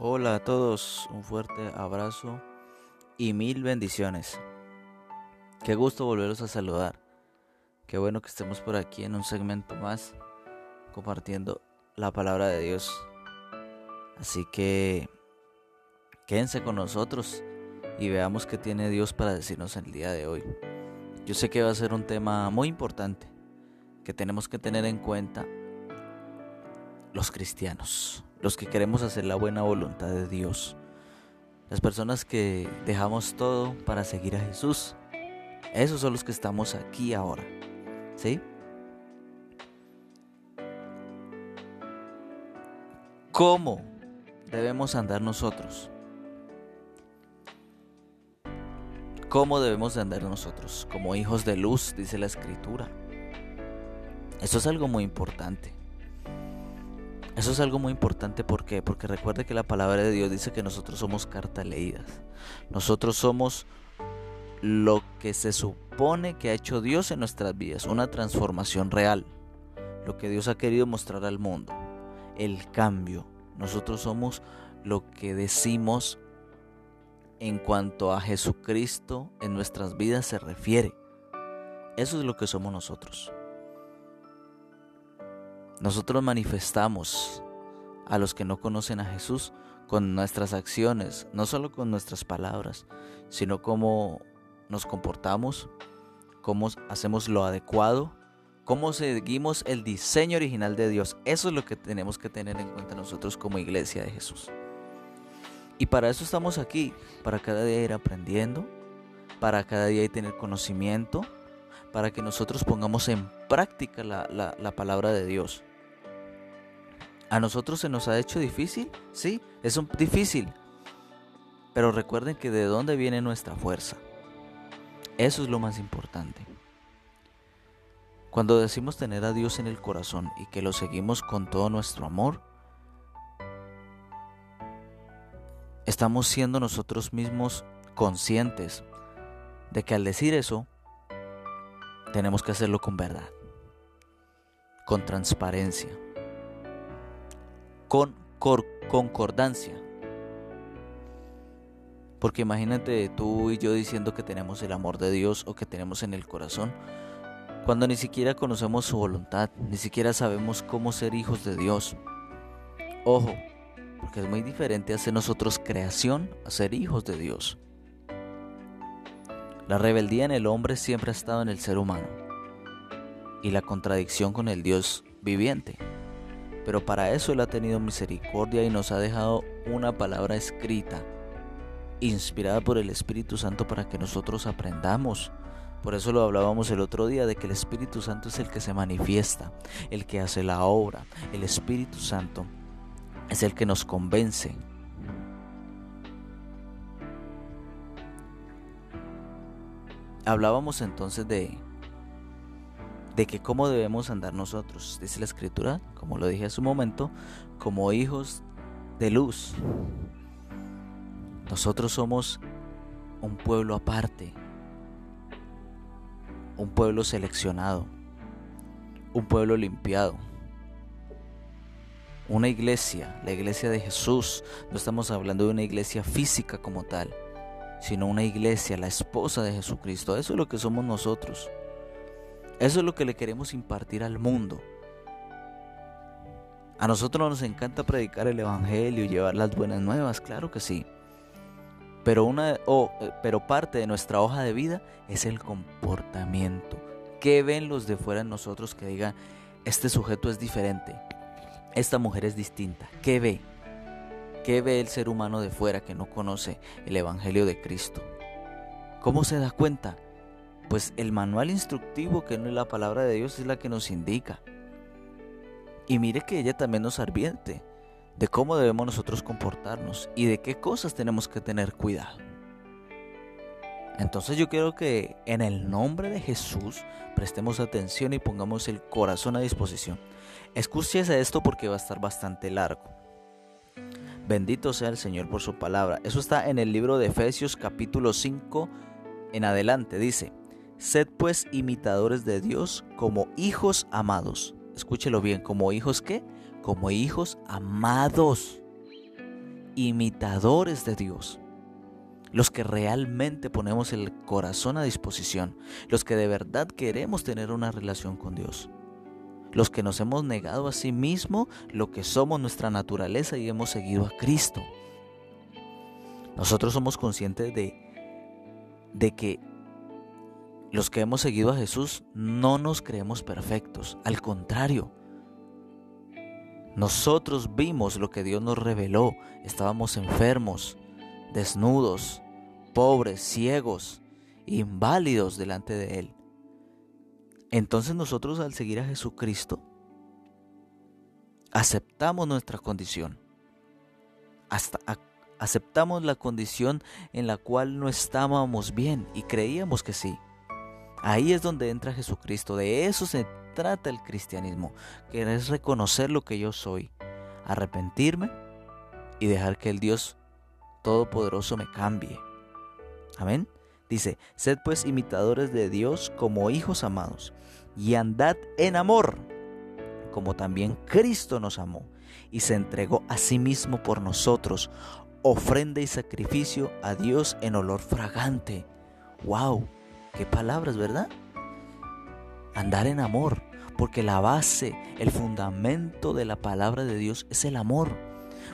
Hola a todos, un fuerte abrazo y mil bendiciones. Qué gusto volveros a saludar. Qué bueno que estemos por aquí en un segmento más compartiendo la palabra de Dios. Así que quédense con nosotros y veamos qué tiene Dios para decirnos el día de hoy. Yo sé que va a ser un tema muy importante que tenemos que tener en cuenta los cristianos los que queremos hacer la buena voluntad de Dios, las personas que dejamos todo para seguir a Jesús. Esos son los que estamos aquí ahora. ¿Sí? ¿Cómo debemos andar nosotros? ¿Cómo debemos andar nosotros? Como hijos de luz, dice la escritura. Eso es algo muy importante. Eso es algo muy importante ¿por qué? porque recuerde que la palabra de Dios dice que nosotros somos cartas leídas. Nosotros somos lo que se supone que ha hecho Dios en nuestras vidas, una transformación real, lo que Dios ha querido mostrar al mundo, el cambio. Nosotros somos lo que decimos en cuanto a Jesucristo en nuestras vidas se refiere. Eso es lo que somos nosotros. Nosotros manifestamos a los que no conocen a Jesús con nuestras acciones, no solo con nuestras palabras, sino cómo nos comportamos, cómo hacemos lo adecuado, cómo seguimos el diseño original de Dios. Eso es lo que tenemos que tener en cuenta nosotros como iglesia de Jesús. Y para eso estamos aquí, para cada día ir aprendiendo, para cada día ir tener conocimiento, para que nosotros pongamos en práctica la, la palabra de Dios. ¿A nosotros se nos ha hecho difícil? Sí, es un, difícil. Pero recuerden que de dónde viene nuestra fuerza. Eso es lo más importante. Cuando decimos tener a Dios en el corazón y que lo seguimos con todo nuestro amor, estamos siendo nosotros mismos conscientes de que al decir eso, tenemos que hacerlo con verdad, con transparencia con concordancia. Porque imagínate tú y yo diciendo que tenemos el amor de Dios o que tenemos en el corazón, cuando ni siquiera conocemos su voluntad, ni siquiera sabemos cómo ser hijos de Dios. Ojo, porque es muy diferente hacer nosotros creación a ser hijos de Dios. La rebeldía en el hombre siempre ha estado en el ser humano y la contradicción con el Dios viviente. Pero para eso Él ha tenido misericordia y nos ha dejado una palabra escrita, inspirada por el Espíritu Santo para que nosotros aprendamos. Por eso lo hablábamos el otro día de que el Espíritu Santo es el que se manifiesta, el que hace la obra. El Espíritu Santo es el que nos convence. Hablábamos entonces de de que cómo debemos andar nosotros. Dice la escritura, como lo dije hace un momento, como hijos de luz. Nosotros somos un pueblo aparte, un pueblo seleccionado, un pueblo limpiado, una iglesia, la iglesia de Jesús. No estamos hablando de una iglesia física como tal, sino una iglesia, la esposa de Jesucristo. Eso es lo que somos nosotros. Eso es lo que le queremos impartir al mundo. A nosotros nos encanta predicar el Evangelio llevar las buenas nuevas, claro que sí. Pero, una, eh, pero parte de nuestra hoja de vida es el comportamiento. ¿Qué ven los de fuera en nosotros que digan, este sujeto es diferente, esta mujer es distinta? ¿Qué ve? ¿Qué ve el ser humano de fuera que no conoce el Evangelio de Cristo? ¿Cómo se da cuenta? Pues el manual instructivo que no es la palabra de Dios es la que nos indica. Y mire que ella también nos advierte de cómo debemos nosotros comportarnos y de qué cosas tenemos que tener cuidado. Entonces yo quiero que en el nombre de Jesús prestemos atención y pongamos el corazón a disposición. Escúchese esto porque va a estar bastante largo. Bendito sea el Señor por su palabra. Eso está en el libro de Efesios capítulo 5 en adelante. Dice, Sed pues imitadores de Dios como hijos amados. Escúchelo bien, como hijos qué? Como hijos amados. imitadores de Dios. Los que realmente ponemos el corazón a disposición, los que de verdad queremos tener una relación con Dios, los que nos hemos negado a sí mismo lo que somos nuestra naturaleza y hemos seguido a Cristo. Nosotros somos conscientes de, de que los que hemos seguido a Jesús no nos creemos perfectos, al contrario, nosotros vimos lo que Dios nos reveló. Estábamos enfermos, desnudos, pobres, ciegos, inválidos delante de Él. Entonces nosotros al seguir a Jesucristo, aceptamos nuestra condición. Aceptamos la condición en la cual no estábamos bien y creíamos que sí. Ahí es donde entra Jesucristo. De eso se trata el cristianismo, que es reconocer lo que yo soy, arrepentirme y dejar que el Dios Todopoderoso me cambie. Amén. Dice, sed pues imitadores de Dios como hijos amados y andad en amor, como también Cristo nos amó y se entregó a sí mismo por nosotros, ofrenda y sacrificio a Dios en olor fragante. ¡Wow! ¡Qué palabras, verdad! Andar en amor porque la base, el fundamento de la palabra de Dios es el amor.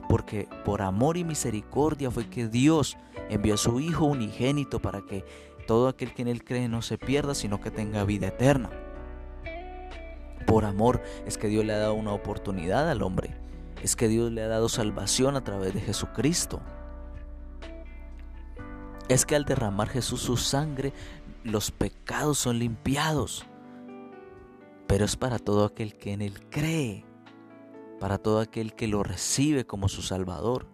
Porque por amor y misericordia fue que Dios envió a su Hijo unigénito para que todo aquel que en Él cree no se pierda, sino que tenga vida eterna. Por amor es que Dios le ha dado una oportunidad al hombre. Es que Dios le ha dado salvación a través de Jesucristo. Es que al derramar Jesús su sangre, los pecados son limpiados pero es para todo aquel que en Él cree, para todo aquel que lo recibe como su Salvador.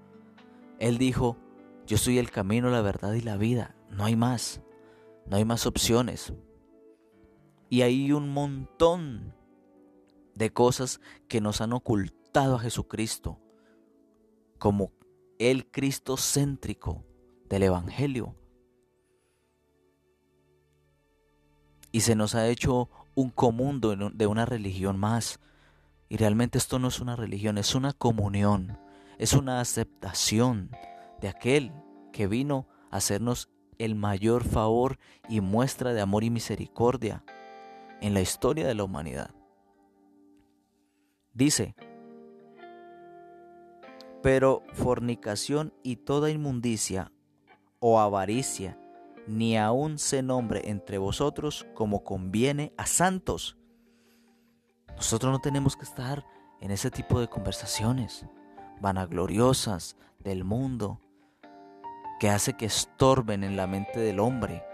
Él dijo, yo soy el camino, la verdad y la vida, no hay más, no hay más opciones. Y hay un montón de cosas que nos han ocultado a Jesucristo, como el Cristo céntrico del Evangelio. Y se nos ha hecho un común de una religión más. Y realmente esto no es una religión, es una comunión, es una aceptación de aquel que vino a hacernos el mayor favor y muestra de amor y misericordia en la historia de la humanidad. Dice, pero fornicación y toda inmundicia o avaricia ni aun se nombre entre vosotros como conviene a santos. Nosotros no tenemos que estar en ese tipo de conversaciones vanagloriosas del mundo que hace que estorben en la mente del hombre.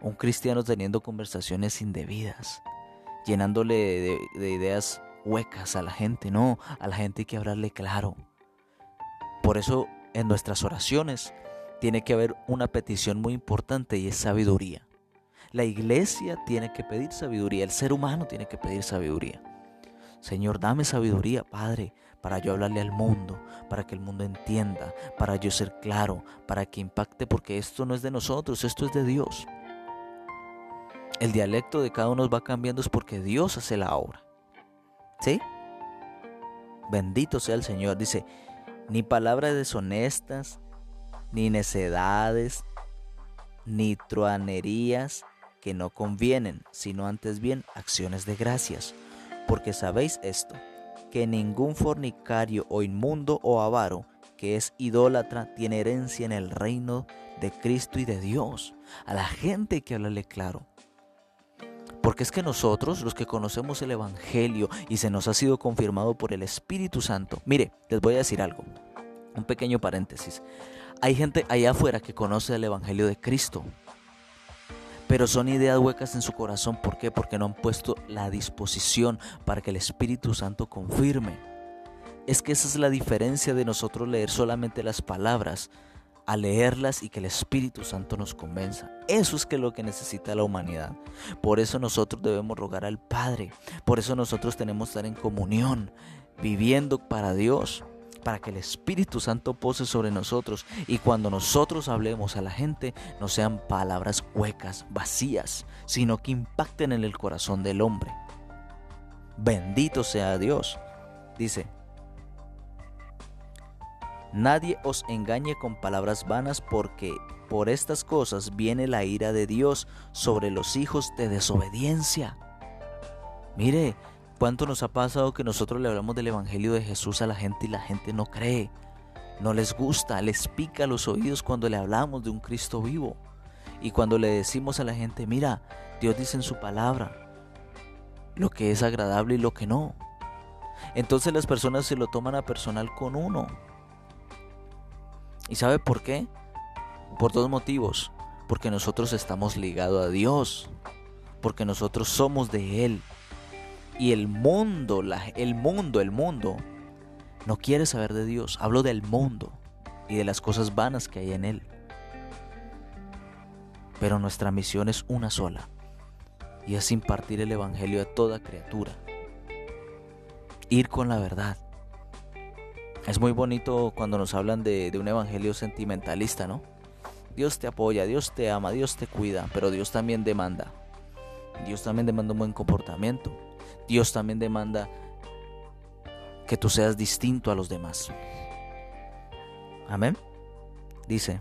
Un cristiano teniendo conversaciones indebidas, llenándole de, de ideas huecas a la gente. No, a la gente hay que hablarle claro. Por eso en nuestras oraciones tiene que haber una petición muy importante y es sabiduría. La iglesia tiene que pedir sabiduría, el ser humano tiene que pedir sabiduría. Señor, dame sabiduría, Padre, para yo hablarle al mundo, para que el mundo entienda, para yo ser claro, para que impacte, porque esto no es de nosotros, esto es de Dios. El dialecto de cada uno va cambiando es porque Dios hace la obra. ¿Sí? Bendito sea el Señor. Dice, ni palabras deshonestas, ni necedades, ni truanerías que no convienen, sino antes bien acciones de gracias. Porque sabéis esto, que ningún fornicario o inmundo o avaro que es idólatra tiene herencia en el reino de Cristo y de Dios. A la gente hay que hablarle claro. Porque es que nosotros, los que conocemos el Evangelio y se nos ha sido confirmado por el Espíritu Santo, mire, les voy a decir algo, un pequeño paréntesis. Hay gente allá afuera que conoce el Evangelio de Cristo, pero son ideas huecas en su corazón. ¿Por qué? Porque no han puesto la disposición para que el Espíritu Santo confirme. Es que esa es la diferencia de nosotros leer solamente las palabras a leerlas y que el Espíritu Santo nos convenza. Eso es que lo que necesita la humanidad. Por eso nosotros debemos rogar al Padre. Por eso nosotros tenemos que estar en comunión, viviendo para Dios para que el Espíritu Santo pose sobre nosotros y cuando nosotros hablemos a la gente no sean palabras huecas, vacías, sino que impacten en el corazón del hombre. Bendito sea Dios. Dice, Nadie os engañe con palabras vanas porque por estas cosas viene la ira de Dios sobre los hijos de desobediencia. Mire, cuánto nos ha pasado que nosotros le hablamos del Evangelio de Jesús a la gente y la gente no cree. No les gusta, les pica los oídos cuando le hablamos de un Cristo vivo. Y cuando le decimos a la gente, mira, Dios dice en su palabra lo que es agradable y lo que no. Entonces las personas se lo toman a personal con uno. ¿Y sabe por qué? Por dos motivos. Porque nosotros estamos ligados a Dios. Porque nosotros somos de Él. Y el mundo, el mundo, el mundo, no quiere saber de Dios. Hablo del mundo y de las cosas vanas que hay en Él. Pero nuestra misión es una sola. Y es impartir el Evangelio a toda criatura. Ir con la verdad. Es muy bonito cuando nos hablan de, de un Evangelio sentimentalista, ¿no? Dios te apoya, Dios te ama, Dios te cuida, pero Dios también demanda. Dios también demanda un buen comportamiento. Dios también demanda que tú seas distinto a los demás. Amén. Dice,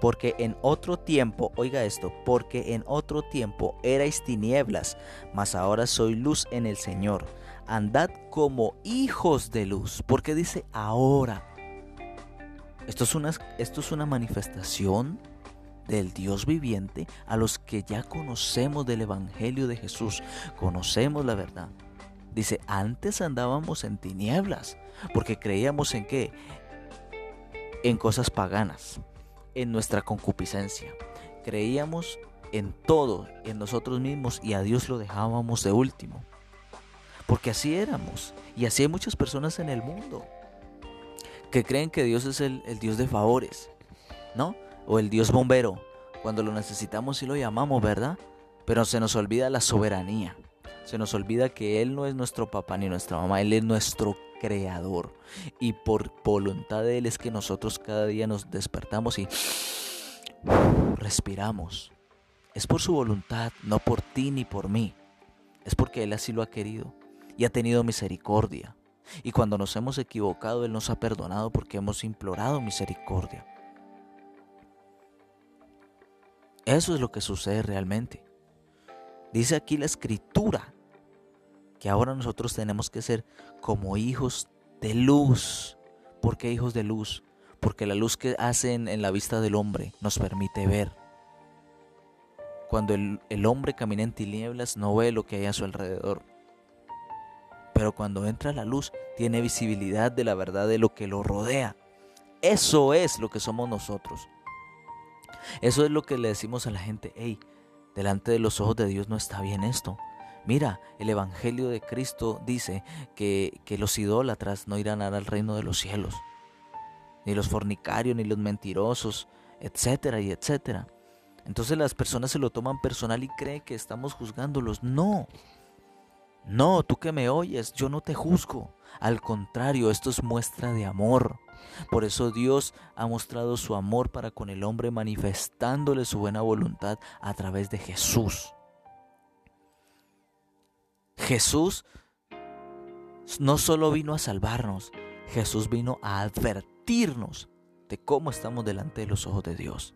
porque en otro tiempo, oiga esto, porque en otro tiempo erais tinieblas, mas ahora soy luz en el Señor. Andad como hijos de luz, porque dice ahora. Esto es una, esto es una manifestación del Dios viviente a los que ya conocemos del Evangelio de Jesús, conocemos la verdad. Dice, antes andábamos en tinieblas, porque creíamos en qué? En cosas paganas, en nuestra concupiscencia. Creíamos en todo, en nosotros mismos, y a Dios lo dejábamos de último. Porque así éramos, y así hay muchas personas en el mundo que creen que Dios es el, el Dios de favores, ¿no? O el Dios bombero. Cuando lo necesitamos y lo llamamos, ¿verdad? Pero se nos olvida la soberanía. Se nos olvida que Él no es nuestro papá ni nuestra mamá, Él es nuestro creador. Y por voluntad de Él es que nosotros cada día nos despertamos y respiramos. Es por su voluntad, no por ti ni por mí. Es porque Él así lo ha querido y ha tenido misericordia. Y cuando nos hemos equivocado, Él nos ha perdonado porque hemos implorado misericordia. Eso es lo que sucede realmente. Dice aquí la escritura que ahora nosotros tenemos que ser como hijos de luz. ¿Por qué hijos de luz? Porque la luz que hacen en la vista del hombre nos permite ver. Cuando el, el hombre camina en tinieblas no ve lo que hay a su alrededor. Pero cuando entra la luz tiene visibilidad de la verdad de lo que lo rodea. Eso es lo que somos nosotros. Eso es lo que le decimos a la gente, hey, delante de los ojos de Dios no está bien esto. Mira, el Evangelio de Cristo dice que, que los idólatras no irán al reino de los cielos, ni los fornicarios, ni los mentirosos, etcétera y etcétera. Entonces las personas se lo toman personal y creen que estamos juzgándolos. No, no, tú que me oyes, yo no te juzgo. Al contrario, esto es muestra de amor. Por eso Dios ha mostrado su amor para con el hombre manifestándole su buena voluntad a través de Jesús. Jesús no solo vino a salvarnos, Jesús vino a advertirnos de cómo estamos delante de los ojos de Dios.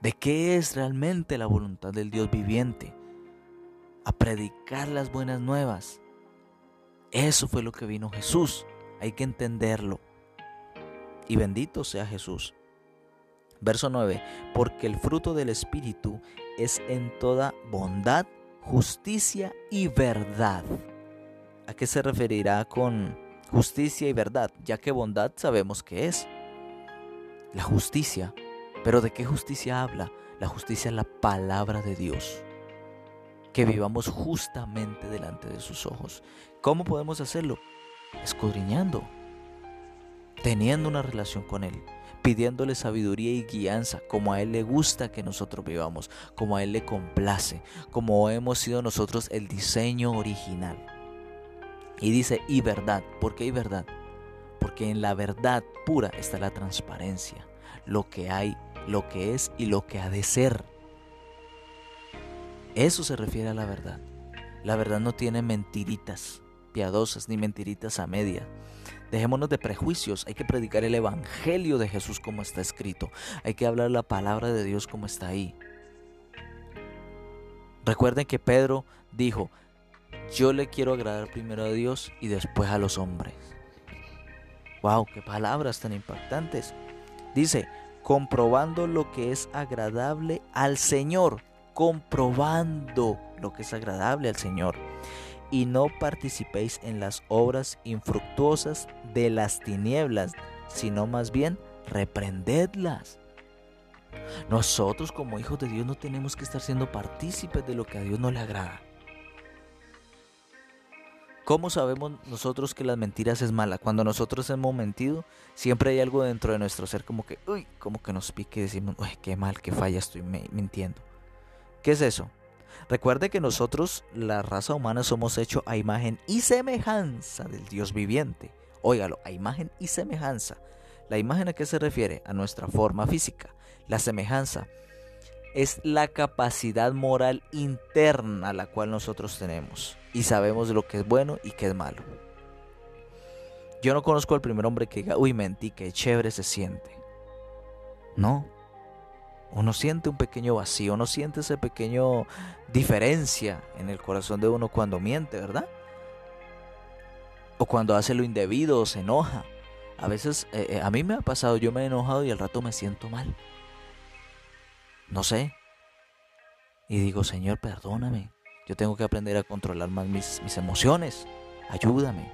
De qué es realmente la voluntad del Dios viviente a predicar las buenas nuevas. Eso fue lo que vino Jesús. Hay que entenderlo. Y bendito sea Jesús. Verso 9. Porque el fruto del Espíritu es en toda bondad, justicia y verdad. ¿A qué se referirá con justicia y verdad? Ya que bondad sabemos que es. La justicia. Pero ¿de qué justicia habla? La justicia es la palabra de Dios que vivamos justamente delante de sus ojos. ¿Cómo podemos hacerlo? Escudriñando, teniendo una relación con Él, pidiéndole sabiduría y guianza, como a Él le gusta que nosotros vivamos, como a Él le complace, como hemos sido nosotros el diseño original. Y dice, y verdad, ¿por qué hay verdad? Porque en la verdad pura está la transparencia, lo que hay, lo que es y lo que ha de ser. Eso se refiere a la verdad. La verdad no tiene mentiritas piadosas ni mentiritas a media. Dejémonos de prejuicios, hay que predicar el Evangelio de Jesús como está escrito, hay que hablar la palabra de Dios como está ahí. Recuerden que Pedro dijo, yo le quiero agradar primero a Dios y después a los hombres. ¡Wow! ¡Qué palabras tan impactantes! Dice, comprobando lo que es agradable al Señor, comprobando lo que es agradable al Señor. Y no participéis en las obras infructuosas de las tinieblas, sino más bien reprendedlas. Nosotros como hijos de Dios no tenemos que estar siendo partícipes de lo que a Dios no le agrada. ¿Cómo sabemos nosotros que las mentiras es mala? Cuando nosotros hemos mentido, siempre hay algo dentro de nuestro ser como que, uy, como que nos pique y decimos, uy, qué mal, qué falla estoy mintiendo. ¿Qué es eso? Recuerde que nosotros, la raza humana, somos hechos a imagen y semejanza del Dios viviente. Óigalo, a imagen y semejanza. ¿La imagen a qué se refiere? A nuestra forma física. La semejanza es la capacidad moral interna la cual nosotros tenemos y sabemos lo que es bueno y qué es malo. Yo no conozco al primer hombre que diga, uy, mentí, qué chévere se siente. No. Uno siente un pequeño vacío, uno siente esa pequeña diferencia en el corazón de uno cuando miente, ¿verdad? O cuando hace lo indebido o se enoja. A veces, eh, eh, a mí me ha pasado, yo me he enojado y al rato me siento mal. No sé. Y digo, Señor, perdóname. Yo tengo que aprender a controlar más mis, mis emociones. Ayúdame.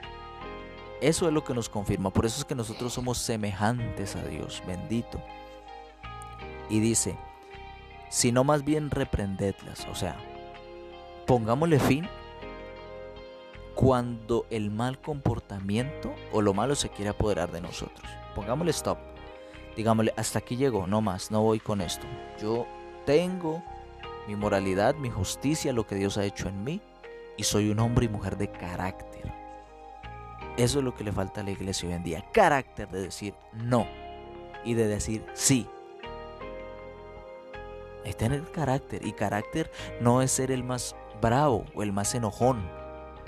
Eso es lo que nos confirma. Por eso es que nosotros somos semejantes a Dios. Bendito. Y dice, sino más bien reprendedlas. O sea, pongámosle fin cuando el mal comportamiento o lo malo se quiere apoderar de nosotros. Pongámosle stop. Digámosle, hasta aquí llegó, no más, no voy con esto. Yo tengo mi moralidad, mi justicia, lo que Dios ha hecho en mí y soy un hombre y mujer de carácter. Eso es lo que le falta a la iglesia hoy en día. Carácter de decir no y de decir sí. Es tener carácter y carácter no es ser el más bravo o el más enojón.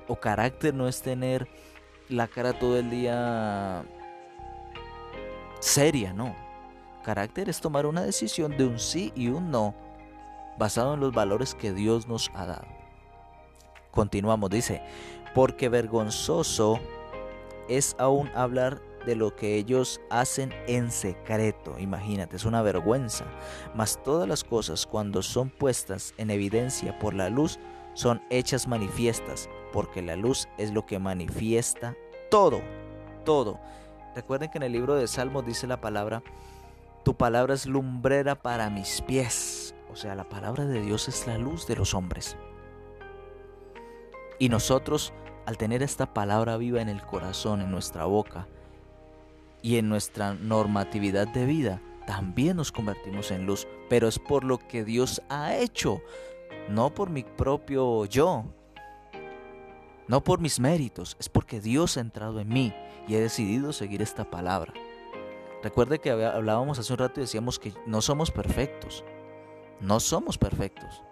O carácter no es tener la cara todo el día seria, no. Carácter es tomar una decisión de un sí y un no, basado en los valores que Dios nos ha dado. Continuamos, dice, porque vergonzoso es aún hablar de lo que ellos hacen en secreto. Imagínate, es una vergüenza. Mas todas las cosas cuando son puestas en evidencia por la luz son hechas manifiestas, porque la luz es lo que manifiesta todo, todo. Recuerden que en el libro de Salmos dice la palabra, tu palabra es lumbrera para mis pies. O sea, la palabra de Dios es la luz de los hombres. Y nosotros, al tener esta palabra viva en el corazón, en nuestra boca y en nuestra normatividad de vida, también nos convertimos en luz. Pero es por lo que Dios ha hecho, no por mi propio yo, no por mis méritos, es porque Dios ha entrado en mí y he decidido seguir esta palabra. Recuerde que hablábamos hace un rato y decíamos que no somos perfectos. No somos perfectos.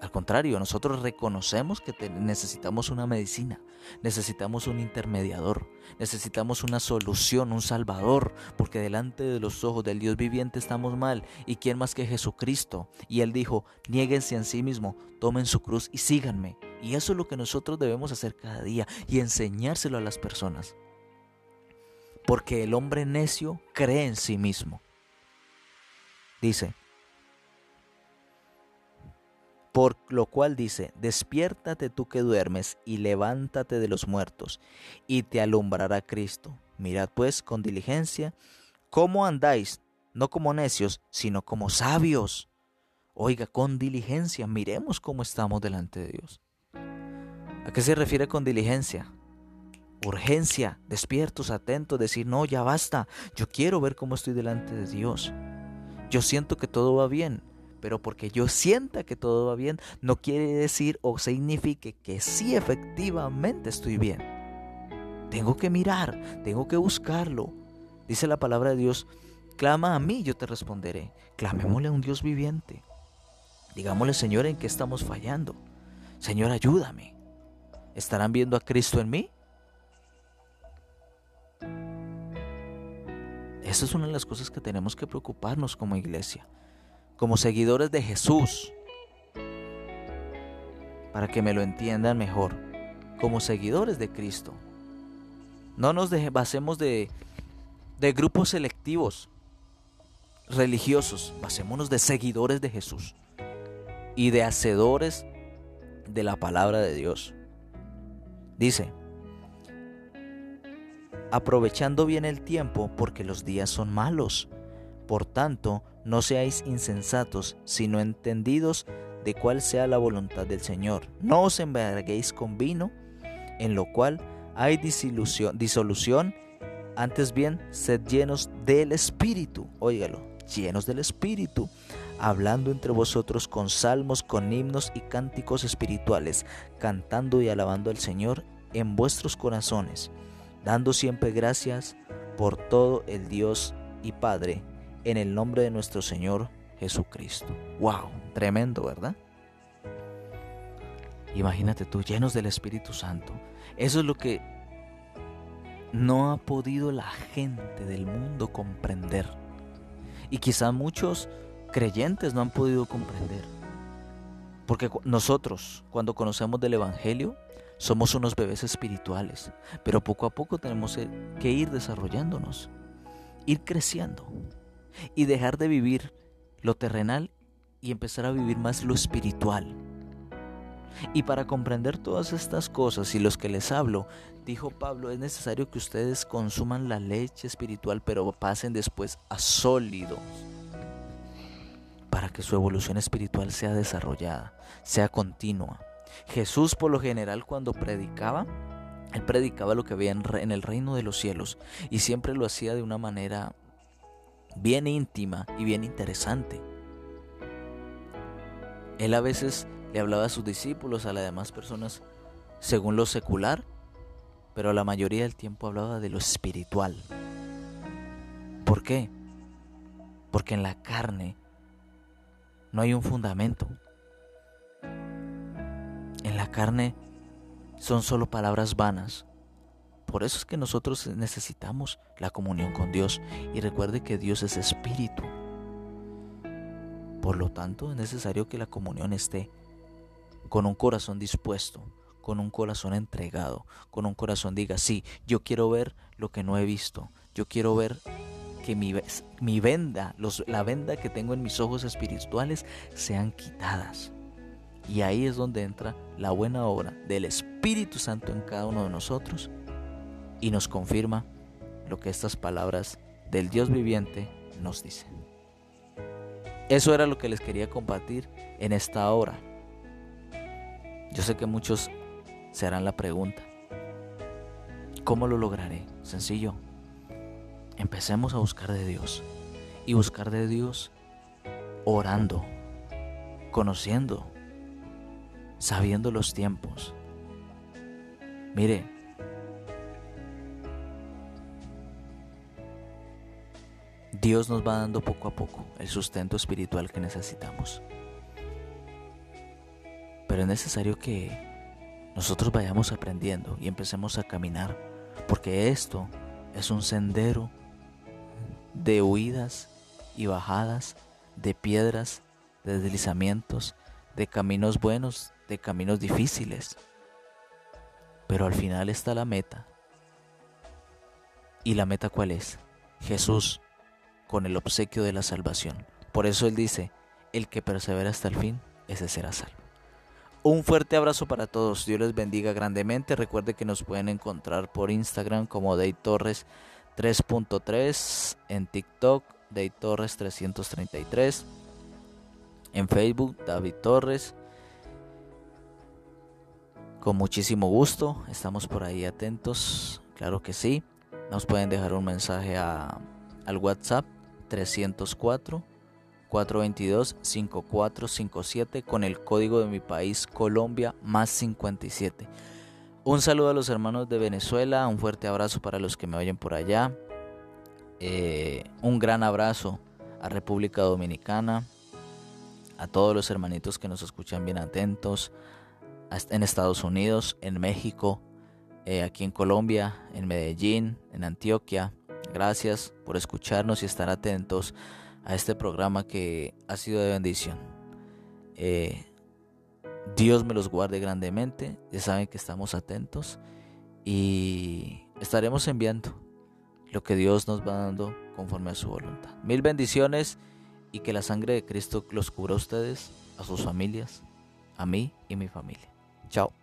Al contrario, nosotros reconocemos que necesitamos una medicina, necesitamos un intermediador, necesitamos una solución, un salvador, porque delante de los ojos del Dios viviente estamos mal. ¿Y quién más que Jesucristo? Y Él dijo, niéguense a sí mismo, tomen su cruz y síganme. Y eso es lo que nosotros debemos hacer cada día y enseñárselo a las personas. Porque el hombre necio cree en sí mismo. Dice, por lo cual dice, despiértate tú que duermes y levántate de los muertos, y te alumbrará Cristo. Mirad pues con diligencia cómo andáis, no como necios, sino como sabios. Oiga, con diligencia, miremos cómo estamos delante de Dios. ¿A qué se refiere con diligencia? Urgencia, despiertos, atentos, decir, no, ya basta, yo quiero ver cómo estoy delante de Dios. Yo siento que todo va bien, pero porque yo sienta que todo va bien, no quiere decir o signifique que sí efectivamente estoy bien. Tengo que mirar, tengo que buscarlo. Dice la palabra de Dios, clama a mí, yo te responderé. Clamémosle a un Dios viviente. Digámosle, Señor, en qué estamos fallando. Señor, ayúdame. ¿Estarán viendo a Cristo en mí? Esa es una de las cosas que tenemos que preocuparnos como iglesia, como seguidores de Jesús, para que me lo entiendan mejor, como seguidores de Cristo. No nos basemos de, de grupos selectivos religiosos, basémonos de seguidores de Jesús y de hacedores de la palabra de Dios. Dice, aprovechando bien el tiempo porque los días son malos. Por tanto, no seáis insensatos, sino entendidos de cuál sea la voluntad del Señor. No os embarguéis con vino, en lo cual hay disolución, antes bien, sed llenos del Espíritu. Óigalo, llenos del Espíritu hablando entre vosotros con salmos, con himnos y cánticos espirituales, cantando y alabando al Señor en vuestros corazones, dando siempre gracias por todo el Dios y Padre, en el nombre de nuestro Señor Jesucristo. ¡Wow! Tremendo, ¿verdad? Imagínate tú, llenos del Espíritu Santo. Eso es lo que no ha podido la gente del mundo comprender. Y quizá muchos creyentes no han podido comprender. Porque nosotros, cuando conocemos del Evangelio, somos unos bebés espirituales, pero poco a poco tenemos que ir desarrollándonos, ir creciendo y dejar de vivir lo terrenal y empezar a vivir más lo espiritual. Y para comprender todas estas cosas y los que les hablo, dijo Pablo, es necesario que ustedes consuman la leche espiritual, pero pasen después a sólidos para que su evolución espiritual sea desarrollada, sea continua. Jesús por lo general cuando predicaba, él predicaba lo que había en el reino de los cielos y siempre lo hacía de una manera bien íntima y bien interesante. Él a veces le hablaba a sus discípulos, a las demás personas, según lo secular, pero la mayoría del tiempo hablaba de lo espiritual. ¿Por qué? Porque en la carne no hay un fundamento. En la carne son solo palabras vanas. Por eso es que nosotros necesitamos la comunión con Dios. Y recuerde que Dios es espíritu. Por lo tanto, es necesario que la comunión esté con un corazón dispuesto, con un corazón entregado, con un corazón diga, sí, yo quiero ver lo que no he visto, yo quiero ver que mi, venda, los, la venda que tengo en mis ojos espirituales sean quitadas. Y ahí es donde entra la buena obra del Espíritu Santo en cada uno de nosotros y nos confirma lo que estas palabras del Dios viviente nos dicen. Eso era lo que les quería compartir en esta hora. Yo sé que muchos se harán la pregunta, ¿cómo lo lograré? Sencillo, empecemos a buscar de Dios. Y buscar de Dios orando, conociendo, sabiendo los tiempos. Mire, Dios nos va dando poco a poco el sustento espiritual que necesitamos. Pero es necesario que nosotros vayamos aprendiendo y empecemos a caminar, porque esto es un sendero de huidas y bajadas, de piedras, de deslizamientos, de caminos buenos, de caminos difíciles. Pero al final está la meta. ¿Y la meta cuál es? Jesús, con el obsequio de la salvación. Por eso Él dice, el que persevera hasta el fin, ese será salvo. Un fuerte abrazo para todos, Dios les bendiga grandemente. Recuerde que nos pueden encontrar por Instagram como Day Torres 3.3 en TikTok, Day Torres 333. En Facebook, David Torres. Con muchísimo gusto, estamos por ahí atentos, claro que sí. Nos pueden dejar un mensaje a, al WhatsApp 304 422 5457 con el código de mi país Colombia más 57. Un saludo a los hermanos de Venezuela, un fuerte abrazo para los que me oyen por allá. Eh, un gran abrazo a República Dominicana, a todos los hermanitos que nos escuchan bien atentos, en Estados Unidos, en México, eh, aquí en Colombia, en Medellín, en Antioquia. Gracias por escucharnos y estar atentos a este programa que ha sido de bendición. Eh, Dios me los guarde grandemente. Ya saben que estamos atentos y estaremos enviando lo que Dios nos va dando conforme a su voluntad. Mil bendiciones y que la sangre de Cristo los cubra a ustedes, a sus familias, a mí y mi familia. Chao.